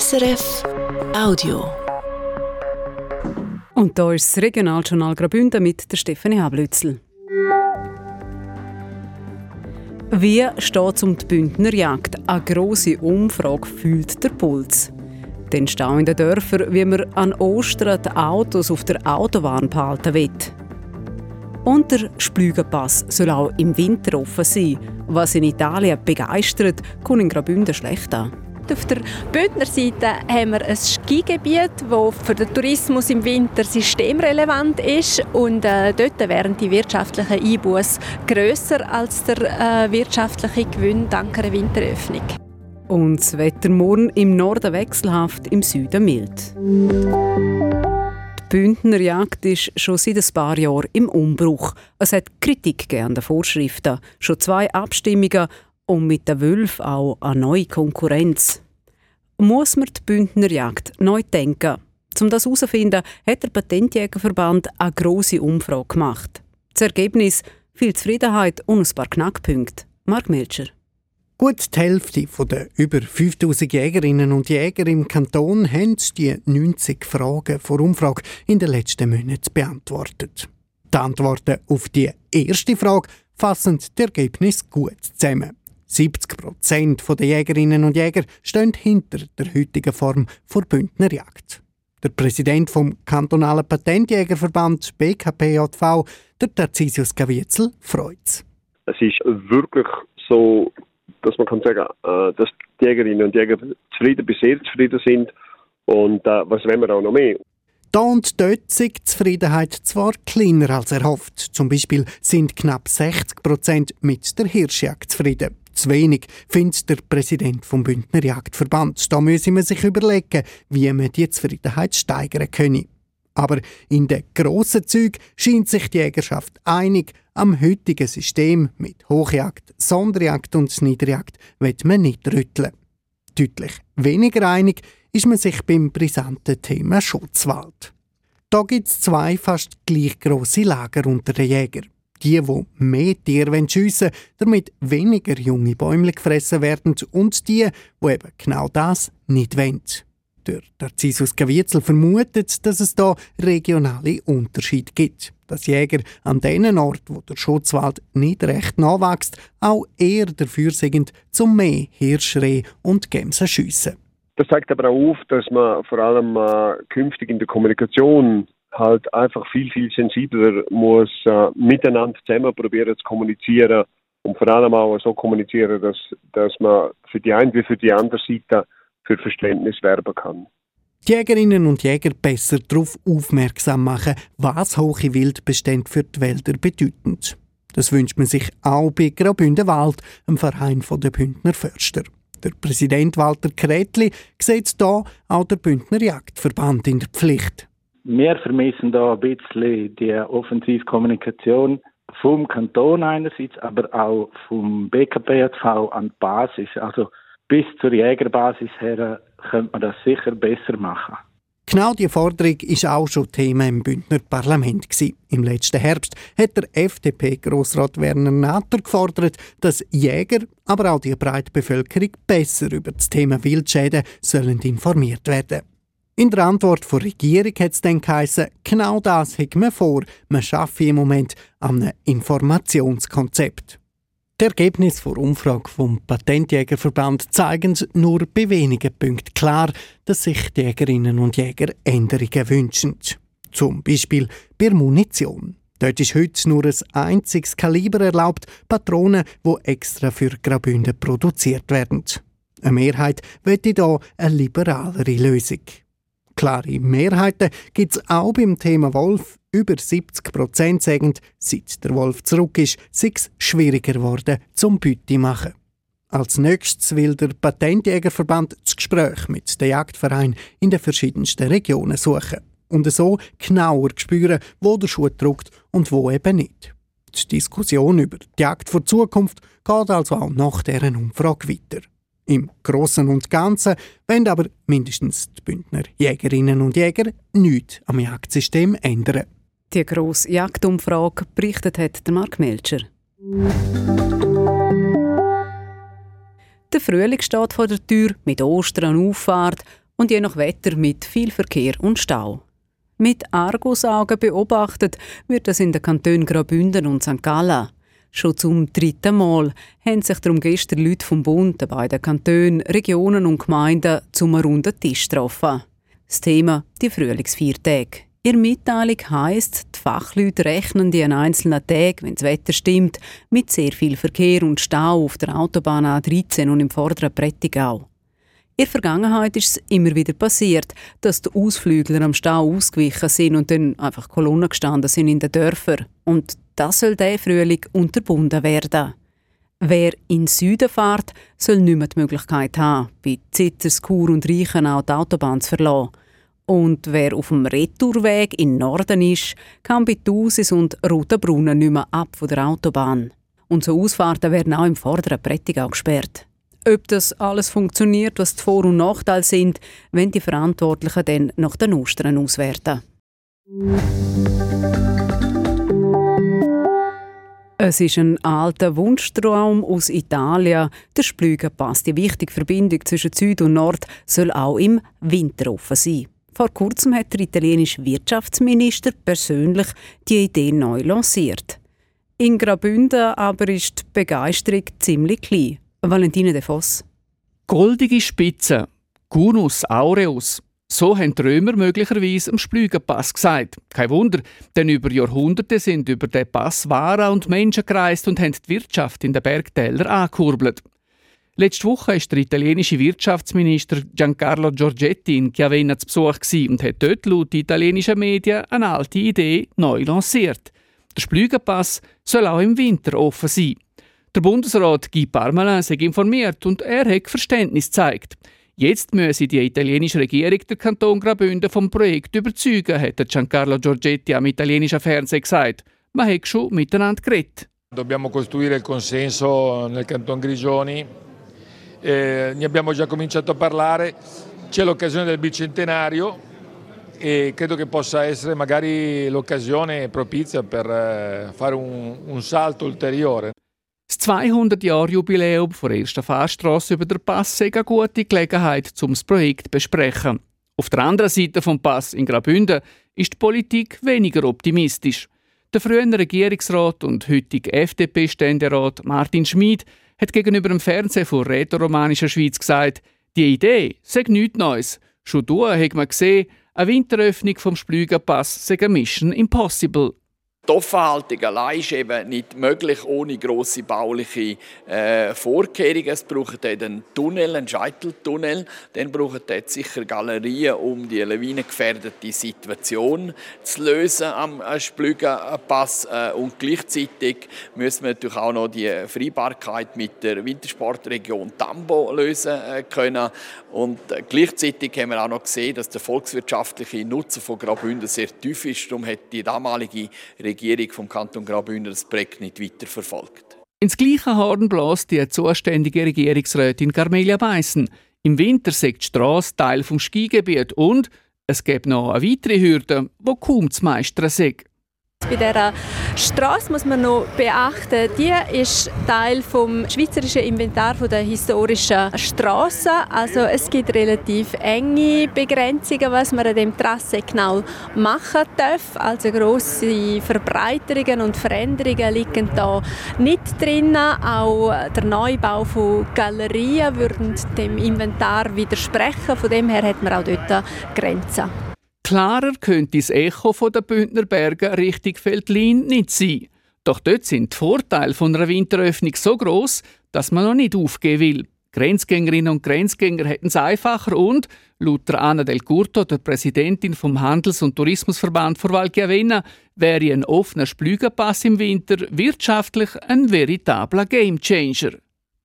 SRF Audio. Und da ist das Regionaljournal Graubünden mit der Stefanie Hablützel. Wie steht es um die Bündnerjagd? Eine grosse Umfrage fühlt der Puls. Den Stau in den Dörfern, wie man an Ostern die Autos auf der Autobahn behalten will. Und der Splügenpass soll auch im Winter offen sein. Was in Italien begeistert, kommt in Graubünden schlecht an. Auf der Bündner Seite haben wir ein Skigebiet, das für den Tourismus im Winter systemrelevant ist. Und äh, dort wären die wirtschaftlichen Einbußen grösser als der äh, wirtschaftliche Gewinn dank einer Winteröffnung. Und das Wetter morgen im Norden wechselhaft, im Süden mild. Die Bündnerjagd ist schon seit ein paar Jahren im Umbruch. Es hat Kritik an den Vorschriften, schon zwei Abstimmungen und mit den Wölfen auch eine neue Konkurrenz. Muss man die Bündnerjagd neu denken? Um das herauszufinden, hat der Patentjägerverband eine grosse Umfrage gemacht. Das Ergebnis viel Zufriedenheit und ein paar Knackpunkte. Mark Melcher. Gut die Hälfte der über 5000 Jägerinnen und Jäger im Kanton haben die 90 Fragen vor Umfrage in den letzten Monaten beantwortet. Die Antworten auf die erste Frage fassen das Ergebnis gut zusammen. 70 Prozent der Jägerinnen und Jäger stehen hinter der heutigen Form der Bündnerjagd. Der Präsident vom kantonalen Patentjägerverband BKPJV, der Tarzisius Gavietzel, freut es. Es ist wirklich so dass man kann sagen, äh, dass die Jägerinnen und Jäger zufrieden bis sehr zufrieden sind und äh, was wollen wir auch noch mehr. Da und dort ist die Zufriedenheit zwar kleiner als erhofft. Zum Beispiel sind knapp 60 Prozent mit der Hirschjagd zufrieden. Zu wenig, findet der Präsident vom Bündner Jagdverband. Da müsse man sich überlegen, wie man die Zufriedenheit steigern könne. Aber in den grossen Zügen scheint sich die Jägerschaft einig, am heutigen System mit Hochjagd, Sonderjagd und Niederjagd wird man nicht rütteln. Deutlich weniger einig ist man sich beim brisanten Thema Schutzwald. Da gibt es zwei fast gleich grosse Lager unter den Jägern. Die, die mehr Tiere schiessen damit weniger junge Bäume gefressen werden und die, die eben genau das nicht wollen. Der Narcissus Gavietzel vermutet, dass es da regionale Unterschiede gibt. Dass Jäger an den Orten, wo der Schutzwald nicht recht nachwächst, auch eher dafür sind, zum mehr Hirschreh und Gämsen schiessen. Das zeigt aber auch auf, dass man vor allem äh, künftig in der Kommunikation halt einfach viel, viel sensibler muss äh, miteinander zusammen probieren zu kommunizieren und vor allem auch so kommunizieren, dass, dass man für die eine wie für die andere Seite für Verständnis werben kann. Die Jägerinnen und Jäger besser darauf aufmerksam machen, was hohe Wildbestände für die Wälder bedeuten. Das wünscht man sich auch bei Graubünden Wald, Verein der Bündner Förster. Der Präsident Walter Kretli sieht da auch der Bündner Jagdverband in der Pflicht. Wir vermissen da ein bisschen die Offensivkommunikation vom Kanton einerseits, aber auch vom BKPJV an die Basis. Also bis zur Jägerbasis her könnte man das sicher besser machen. Genau diese Forderung war auch schon Thema im Bündner Parlament. Im letzten Herbst hat der FDP-Grossrat Werner Natter gefordert, dass Jäger, aber auch die breite Bevölkerung besser über das Thema Wildschäden sollen informiert werden. In der Antwort der Regierung hat es dann geheißen, genau das hat man vor. Man schaffe im Moment an einem Informationskonzept. Die Ergebnisse der Umfrage vom Patentjägerverband zeigen nur bei wenigen Punkten klar, dass sich die Jägerinnen und Jäger Änderungen wünschen. Zum Beispiel bei Munition. Dort ist heute nur ein einziges Kaliber erlaubt, Patronen, die extra für Graubünden produziert werden. Eine Mehrheit möchte hier eine liberalere Lösung. Klare Mehrheiten gibt es auch beim Thema Wolf. Über 70 Prozent sagen, seit der Wolf zurück ist, sei es schwieriger geworden, zum Beute machen. Als nächstes will der Patentjägerverband das Gespräch mit den Jagdvereinen in den verschiedensten Regionen suchen und so genauer spüren, wo der Schuh drückt und wo eben nicht. Die Diskussion über die Jagd vor Zukunft geht also auch nach deren Umfrage weiter. Im Großen und Ganzen wollen aber mindestens die Bündner Jägerinnen und Jäger nichts am Jagdsystem ändern. Die grosse Jagdumfrage berichtet hat der Mark Melcher. Der Frühling steht vor der Tür mit Ostern, Auffahrt und je nach Wetter mit viel Verkehr und Stau. Mit Argusaugen beobachtet wird das in den Kantonen Graubünden und St. Gallen. Schon zum dritten Mal haben sich darum gestern Leute vom Bund, den beiden Kantonen, Regionen und Gemeinden zum runden Tisch getroffen. Das Thema die Frühlingsviertage. Ihre Mitteilung heisst, die Fachleute rechnen die an einzelnen Tagen, wenn das Wetter stimmt, mit sehr viel Verkehr und Stau auf der Autobahn A13 und im vorderen Prättigau. In der Vergangenheit ist es immer wieder passiert, dass die Ausflügler am Stau ausgewichen sind und dann einfach Kolonnen gestanden sind in den Dörfern. Und das soll der Frühling unterbunden werden. Wer in Süden fährt, soll nicht mehr die Möglichkeit haben, bei Zitters, Chur und Reichenau die Autobahn zu verlassen. Und wer auf dem Retourweg in Norden ist, kann bei Thusis und Rotenbrunnen nicht mehr ab von der Autobahn. Und so Ausfahrten werden auch im vorderen Prättigau gesperrt. Ob das alles funktioniert, was die Vor- und Nachteile sind, wenn die Verantwortlichen dann nach den Ostern auswerten. Es ist ein alter Wunschtraum aus Italien. Der Splügenpass, die wichtige Verbindung zwischen Süd und Nord, soll auch im Winter offen sein. Vor kurzem hat der italienische Wirtschaftsminister persönlich die Idee neu lanciert. In Graubünden aber ist die Begeisterung ziemlich klein. Valentina de Voss. Goldige Spitze, Gunus aureus, so haben die Römer möglicherweise am Splügenpass gesagt. Kein Wunder, denn über Jahrhunderte sind über den Pass Waren und Menschen gereist und haben die Wirtschaft in den Bergtälern angekurbelt. Letzte Woche war der italienische Wirtschaftsminister Giancarlo Giorgetti in Chiavenna zu Besuch und hat dort laut italienischen Medien eine alte Idee neu lanciert. Der Splügenpass soll auch im Winter offen sein. Der Bundesrat Guy Parmelin sei informiert und er hat Verständnis gezeigt. Jetzt müsse die italienische Regierung der Kanton Graubünden vom Projekt überzeugen, hat Giancarlo Giorgetti am italienischen Fernsehen gesagt. Man hat schon miteinander geredet. Dobbiamo costruire il consenso nel Canton Grigioni. Eh, ne abbiamo già cominciato a parlare. C'è l'occasione del bicentenario e credo che possa essere magari l'occasione propizia per eh, fare un, un salto ulteriore. Das 200-Jahr-Jubiläum der ersten Fahrstrasse über den Pass sei eine gute Gelegenheit, um das Projekt zu besprechen. Auf der anderen Seite vom Pass in Graubünden ist die Politik weniger optimistisch. Der frühere Regierungsrat und heutige FDP-Ständerat Martin Schmid hat gegenüber dem Fernsehen von Rätoromanischer Schweiz gesagt, die Idee sei nichts Neues. Schon da hat man gesehen, eine Winteröffnung vom Splügenpass sei eine Mission impossible. Die Offenhaltung allein ist eben nicht möglich ohne grosse bauliche äh, Vorkehrungen. Es braucht einen Tunnel, einen Scheiteltunnel. Dann braucht es sicher Galerien, um die lawinengefährdete Situation zu lösen am Splügenpass. Äh, und gleichzeitig müssen wir natürlich auch noch die Freibarkeit mit der Wintersportregion Tambo lösen äh, können. Und äh, gleichzeitig haben wir auch noch gesehen, dass der volkswirtschaftliche Nutzen von Graubünden sehr tief ist. Darum hat die damalige Regierung vom Kanton Graubünden das Projekt nicht weiterverfolgt. Ins gleiche Horn bläst die zuständige Regierungsrätin Carmelia Beissen. Im Winter sagt die Strasse Teil vom Skigebiet und es gibt noch eine weitere Hürde, die kaum zu meistern ist. Bei dieser Straße muss man noch beachten, die ist Teil vom schweizerischen Inventar der historischen Straßen. Also es gibt relativ enge Begrenzungen, was man an dem Trasse genau machen darf. Also große Verbreiterungen und Veränderungen liegen da nicht drin. Auch der Neubau von Galerien würde dem Inventar widersprechen. Von dem her hat man auch dort Grenzen. Klarer könnte das Echo von der Bündner Berge Richtung Feldlin nicht sein. Doch dort sind die Vorteile von einer Winteröffnung so groß, dass man noch nicht aufgeben will. Grenzgängerinnen und Grenzgänger hätten es einfacher und, laut Anna Del Curto, der Präsidentin vom Handels- und Tourismusverband von Valchiavenna, wäre ein offener Splügenpass im Winter wirtschaftlich ein veritabler Gamechanger.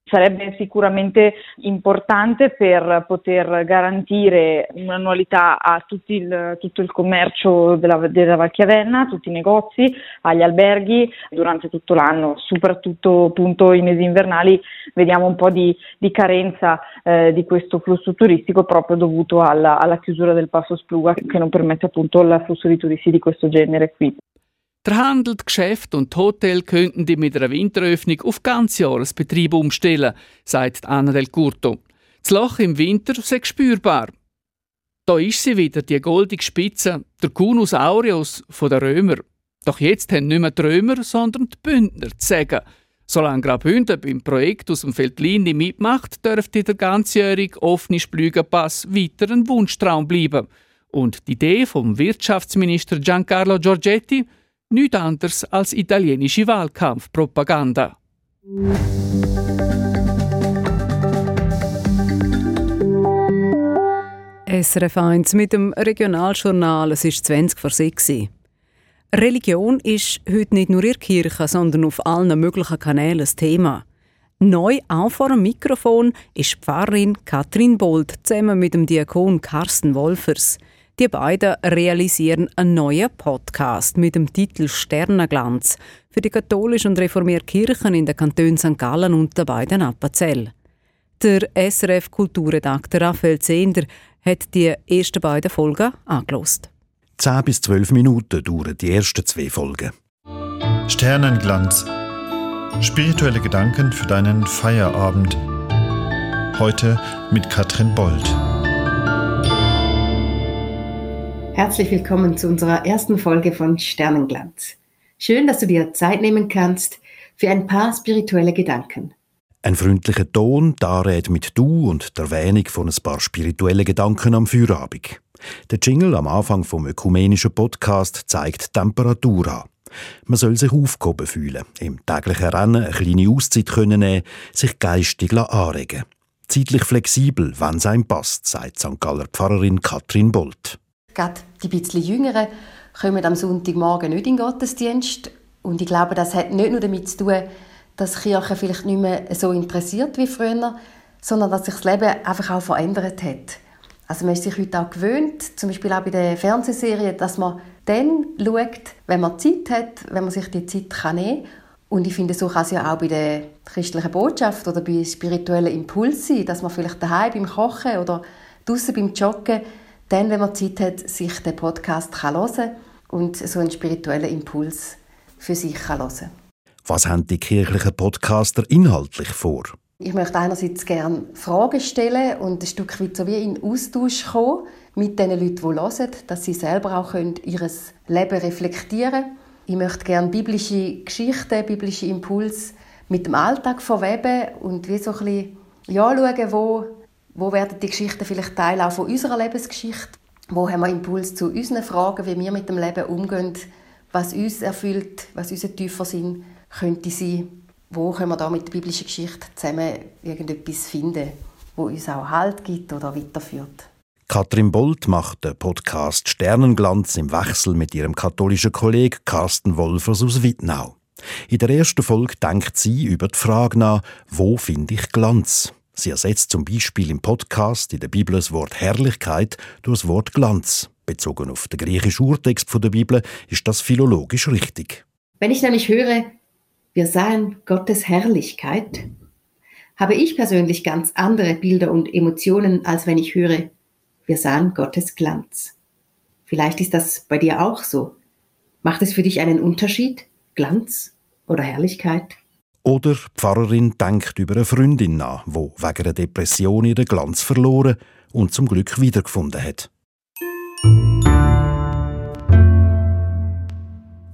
Sarebbe sicuramente importante per poter garantire un'annualità a il, tutto il commercio della, della Valchiavenna, a tutti i negozi, agli alberghi durante tutto l'anno, soprattutto appunto i mesi invernali vediamo un po' di, di carenza eh, di questo flusso turistico proprio dovuto alla, alla chiusura del passo Spluga che non permette appunto l'afflusso di turisti di questo genere qui. Der Handel, die Geschäfte und die Hotels könnten die mit einer Winteröffnung auf Ganzjahresbetrieb umstellen, sagt Anna Del Curto. Das Loch im Winter sei spürbar. Da ist sie wieder, die goldige Spitze, der Cunus aureus der Römer. Doch jetzt haben nicht mehr die Römer, sondern die Bündner zu sagen. Solange Graubünden beim Projekt aus dem Feldlini mitmacht, dürfte der ganzjährige offene Splügenpass weiter ein Wunschtraum bleiben. Und die Idee vom Wirtschaftsminister Giancarlo Giorgetti nichts anderes als italienische Wahlkampfpropaganda. SRF 1 mit dem Regionaljournal, es ist 20 vor 6 Religion ist heute nicht nur in der Kirche, sondern auf allen möglichen Kanälen das Thema. Neu auch vor dem Mikrofon ist Pfarrerin Katrin Bold zusammen mit dem Diakon Carsten Wolfers. Die beiden realisieren einen neuen Podcast mit dem Titel Sternenglanz für die katholische und reformierte Kirchen in den Kantonen St. Gallen und den beiden Appenzell. Der SRF-Kulturredakteur Raphael Zehnder hat die ersten beiden Folgen angelost. 10 bis 12 Minuten dauern die ersten zwei Folgen. Sternenglanz. Spirituelle Gedanken für deinen Feierabend. Heute mit Katrin Bold. Herzlich willkommen zu unserer ersten Folge von Sternenglanz. Schön, dass du dir Zeit nehmen kannst für ein paar spirituelle Gedanken. Ein freundlicher Ton, da redet mit Du und der Erwähnung von ein paar spirituellen Gedanken am Feierabend. Der Jingle am Anfang vom ökumenischen Podcast zeigt Temperatur an. Man soll sich aufgehoben fühlen, im täglichen Rennen eine kleine Auszeit können nehmen, sich geistig anregen. Zeitlich flexibel, wenn es einem passt, sagt St. Galler Pfarrerin Katrin Bolt. Gerade die bisschen Jüngeren kommen am Sonntagmorgen nicht in den Gottesdienst. Und ich glaube, das hat nicht nur damit zu tun, dass Kirche vielleicht nicht mehr so interessiert wie früher, sondern dass sich das Leben einfach auch verändert hat. Also man ist sich heute auch gewöhnt, zum Beispiel auch bei der Fernsehserie, dass man dann schaut, wenn man Zeit hat, wenn man sich die Zeit kann nehmen kann. Und ich finde, so kann es ja auch bei der christlichen Botschaft oder bei spirituellen Impulsen sein, dass man vielleicht daheim beim Kochen oder draußen beim Joggen dann, wenn man Zeit hat, sich den Podcast kann hören und so einen spirituellen Impuls für sich kann hören Was haben die kirchlichen Podcaster inhaltlich vor? Ich möchte einerseits gerne Fragen stellen und ein Stück weit so wie in Austausch kommen mit den Leuten, die hören, dass sie selber auch ihr Leben reflektieren können. Ich möchte gerne biblische Geschichten, biblische Impulse mit dem Alltag verweben und wie so ein bisschen ja, schauen, wo wo werden die Geschichten vielleicht Teil auch von unserer Lebensgeschichte? Wo haben wir Impuls zu unseren Fragen, wie wir mit dem Leben umgehen? Was uns erfüllt, was unser tiefer Sinn könnte sein? Wo können wir da mit der biblischen Geschichte zusammen irgendetwas finden, wo uns auch Halt gibt oder weiterführt? Katrin Bolt macht den Podcast Sternenglanz im Wechsel mit ihrem katholischen Kollegen Carsten Wolfers aus Wittnau. In der ersten Folge denkt sie über die Frage nach, wo finde ich Glanz? Sie ersetzt zum Beispiel im Podcast in der Bibel das Wort Herrlichkeit durch das Wort Glanz. Bezogen auf den griechischen Urtext der Bibel ist das philologisch richtig. Wenn ich nämlich höre, wir sahen Gottes Herrlichkeit, habe ich persönlich ganz andere Bilder und Emotionen, als wenn ich höre, wir sahen Gottes Glanz. Vielleicht ist das bei dir auch so. Macht es für dich einen Unterschied, Glanz oder Herrlichkeit? Oder die Pfarrerin denkt über eine Freundin nach, die wegen einer Depression ihren Glanz verloren und zum Glück wiedergefunden hat.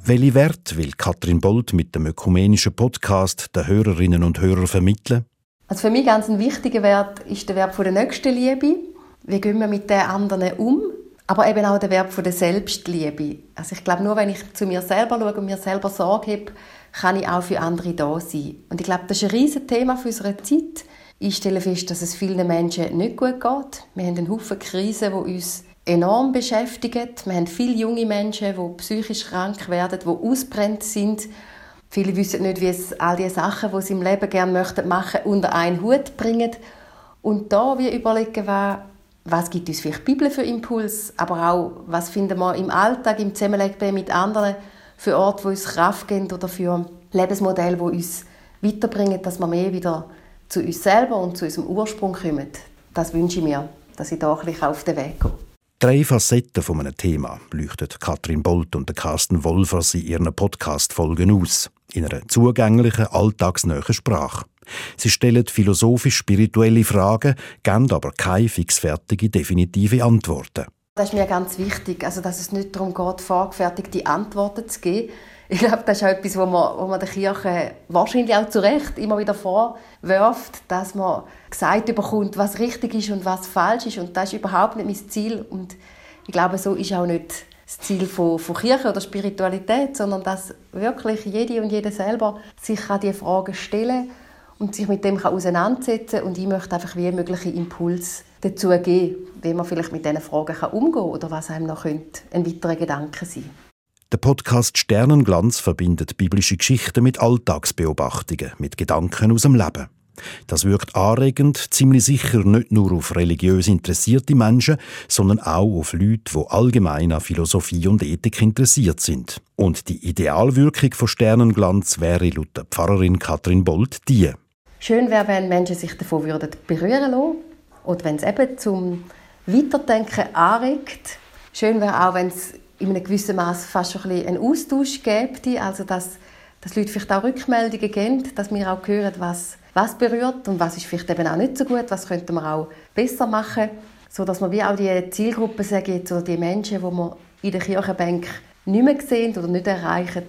Welche Wert will Katrin Bolt mit dem ökumenischen Podcast den Hörerinnen und Hörern vermitteln? Also für mich ganz ein wichtiger Wert ist der Wert der Nächstenliebe. Wie gehen wir mit den anderen um? Aber eben auch der Wert der Selbstliebe. Also ich glaube, nur wenn ich zu mir selber schaue und mir selber Sorge habe, kann ich auch für andere da sein. Und ich glaube, das ist ein riesiges Thema für unsere Zeit. Ich stelle fest, dass es vielen Menschen nicht gut geht. Wir haben einen Haufen Krisen, die uns enorm beschäftigen. Wir haben viele junge Menschen, die psychisch krank werden, die ausbrennt sind. Viele wissen nicht, wie es all die Sachen, die sie im Leben gerne möchten machen, unter einen Hut bringen. Und da wir überlegen, was gibt uns vielleicht die Bibel für Impuls, aber auch, was finden wir im Alltag, im Zusammenleben mit anderen für Orte, die uns Kraft geben oder für Lebensmodelle, die uns weiterbringen, dass wir mehr wieder zu uns selber und zu unserem Ursprung kommen. Das wünsche ich mir, dass ich da ein bisschen auf den Weg gehe. Drei Facetten von einem Thema leuchtet Katrin Bolt und Carsten Wolfers in ihren Podcast-Folgen aus. In einer zugänglichen, alltagsnähen Sprache. Sie stellen philosophisch-spirituelle Fragen, geben aber keine fixfertige, definitive Antworten. Das ist mir ganz wichtig, also dass es nicht darum geht, vorgefertigte Antworten zu geben. Ich glaube, das ist auch etwas, wo man, wo man der Kirche wahrscheinlich auch zu Recht immer wieder vorwirft, dass man gesagt bekommt, was richtig ist und was falsch ist. Und das ist überhaupt nicht mein Ziel. Und ich glaube, so ist auch nicht das Ziel von, von Kirche oder Spiritualität, sondern dass wirklich jede und jeder selber sich diese Fragen stellen und sich mit dem auseinandersetzen kann. Und ich möchte einfach wie mögliche Impuls dazu geben, wie man vielleicht mit diesen Fragen umgehen kann oder was einem noch ein weiterer Gedanke sein könnte. Der Podcast Sternenglanz verbindet biblische Geschichten mit Alltagsbeobachtungen, mit Gedanken aus dem Leben. Das wirkt anregend, ziemlich sicher nicht nur auf religiös interessierte Menschen, sondern auch auf Leute, die allgemein an Philosophie und Ethik interessiert sind. Und die Idealwirkung von Sternenglanz wäre laut der Pfarrerin Katrin Bolt die. Schön wäre, wenn Menschen sich davon würden berühren lassen oder wenn es eben zum Weiterdenken anregt. Schön wäre auch, wenn es in einem gewissen Maß fast schon ein einen Austausch gäbe, also dass, dass Leute vielleicht auch Rückmeldungen geben, dass wir auch hören, was, was berührt und was ist vielleicht eben auch nicht so gut, was könnte man auch besser machen, so dass man wie auch die Zielgruppe sagt, so die Menschen, die man in der Kirchenbank nicht mehr sehen oder nicht erreichen,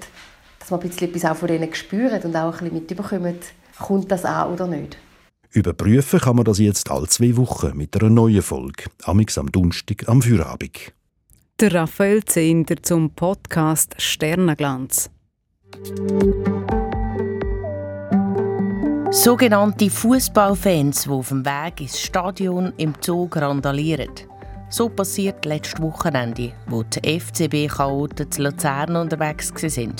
dass man ein bisschen etwas auch von denen spürt und auch ein bisschen mitbekommt, kommt das an oder nicht. Überprüfen kann man das jetzt alle zwei Wochen mit einer neuen Folge, amix am Donnerstag am Feierabend. Der Raphael Zehnder zum Podcast Sternenglanz. Sogenannte Fußballfans, die auf dem Weg ins Stadion im Zug randalieren. So passiert letztes Wochenende, wo die FCB-Chaoten zu Luzern unterwegs waren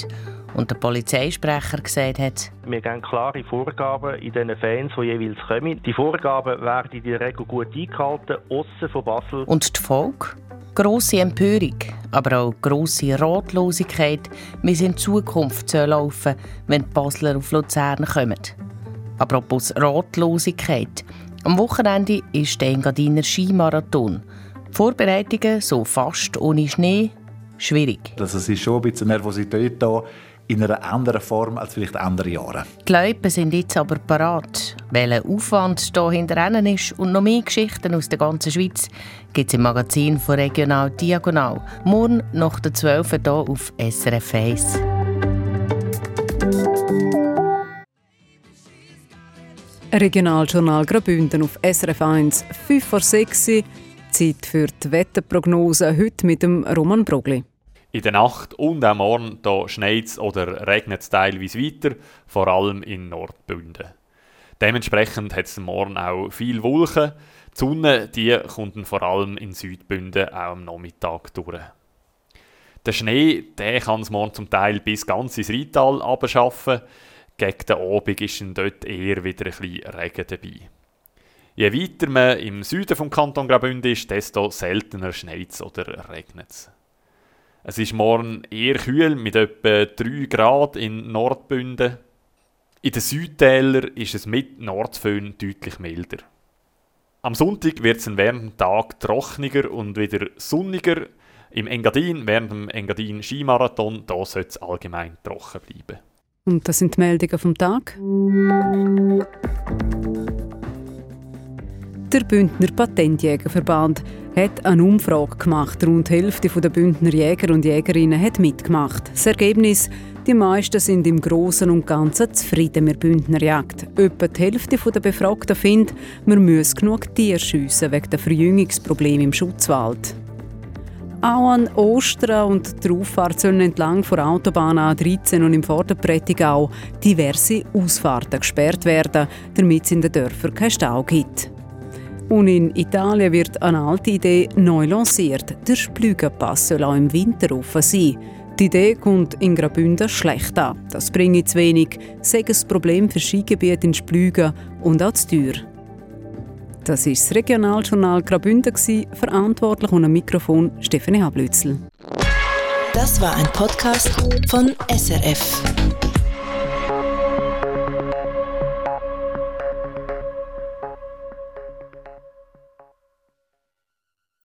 und der Polizeisprecher gesagt hat, wir geben klare Vorgaben in den Fans, die jeweils kommen. Die Vorgaben werden in der Regel gut eingehalten, aussen von Basel. Und die Folge? Grosse Empörung, aber auch grosse Ratlosigkeit, wie es in Zukunft laufen soll, wenn die Basler auf Luzern kommen. Apropos Ratlosigkeit. Am Wochenende ist der Engadiner Skimarathon. Die Vorbereitungen so fast ohne Schnee schwierig. Also es ist schon ein bisschen Nervosität da in einer anderen Form als vielleicht andere Jahre. Die Leute sind jetzt aber parat. Welcher Aufwand hier hinter ist und noch mehr Geschichten aus der ganzen Schweiz gibt es im Magazin von Regional Diagonal. Morgen nach der 12 hier auf SRF 1. Regionaljournal Graubünden auf SRF 1, 5 vor 6 Zeit für die Wetterprognose, heute mit dem Roman Brogli. In der Nacht und am Morgen schneit es oder regnet es teilweise weiter, vor allem in Nordbünden. Dementsprechend hat es morgen auch viel Wolken. Die Sonne die kommt vor allem in Südbünden auch am Nachmittag durch. Der Schnee der kann es morgen zum Teil bis ganz ins Rheintal abschaffen. Gegen den Abend ist dort eher wieder ein bisschen Regen dabei. Je weiter man im Süden vom Kanton Graubünden ist, desto seltener schneit es oder regnet es. Es ist morgen eher kühl mit etwa 3 Grad in Nordbünden. In den Südtälern ist es mit Nordföhn deutlich milder. Am Sonntag wird es während dem Tag trockener und wieder sonniger. Im Engadin, während dem Engadin Skimarathon, da soll es allgemein trocken bleiben. Und das sind die Meldungen vom Tag. Der Bündner Patentjägerverband hat eine Umfrage gemacht. Rund die Hälfte der Bündner Jäger und Jägerinnen hat mitgemacht. Das Ergebnis, die meisten sind im Großen und Ganzen zufrieden mit Bündner Jagd. Etwa die Hälfte der Befragten findet, man müsse genug Tiere schiessen wegen der Verjüngungsprobleme im Schutzwald. Auch an Ostern und der Auffahrt sollen entlang der Autobahn A13 und im Vorderprättigau diverse Ausfahrten gesperrt werden, damit es in den Dörfern keinen Stau gibt. Und in Italien wird eine alte Idee neu lanciert. Der Splügenpass soll auch im Winter offen sein. Die Idee kommt in Graubünden schlecht an. Das bringt zu wenig, sei ein Problem für Skigebiete in Splügen und auch zu teuer. Das ist das Regionaljournal Graubünden, verantwortlich und am Mikrofon Stefanie Hablützel. Das war ein Podcast von SRF.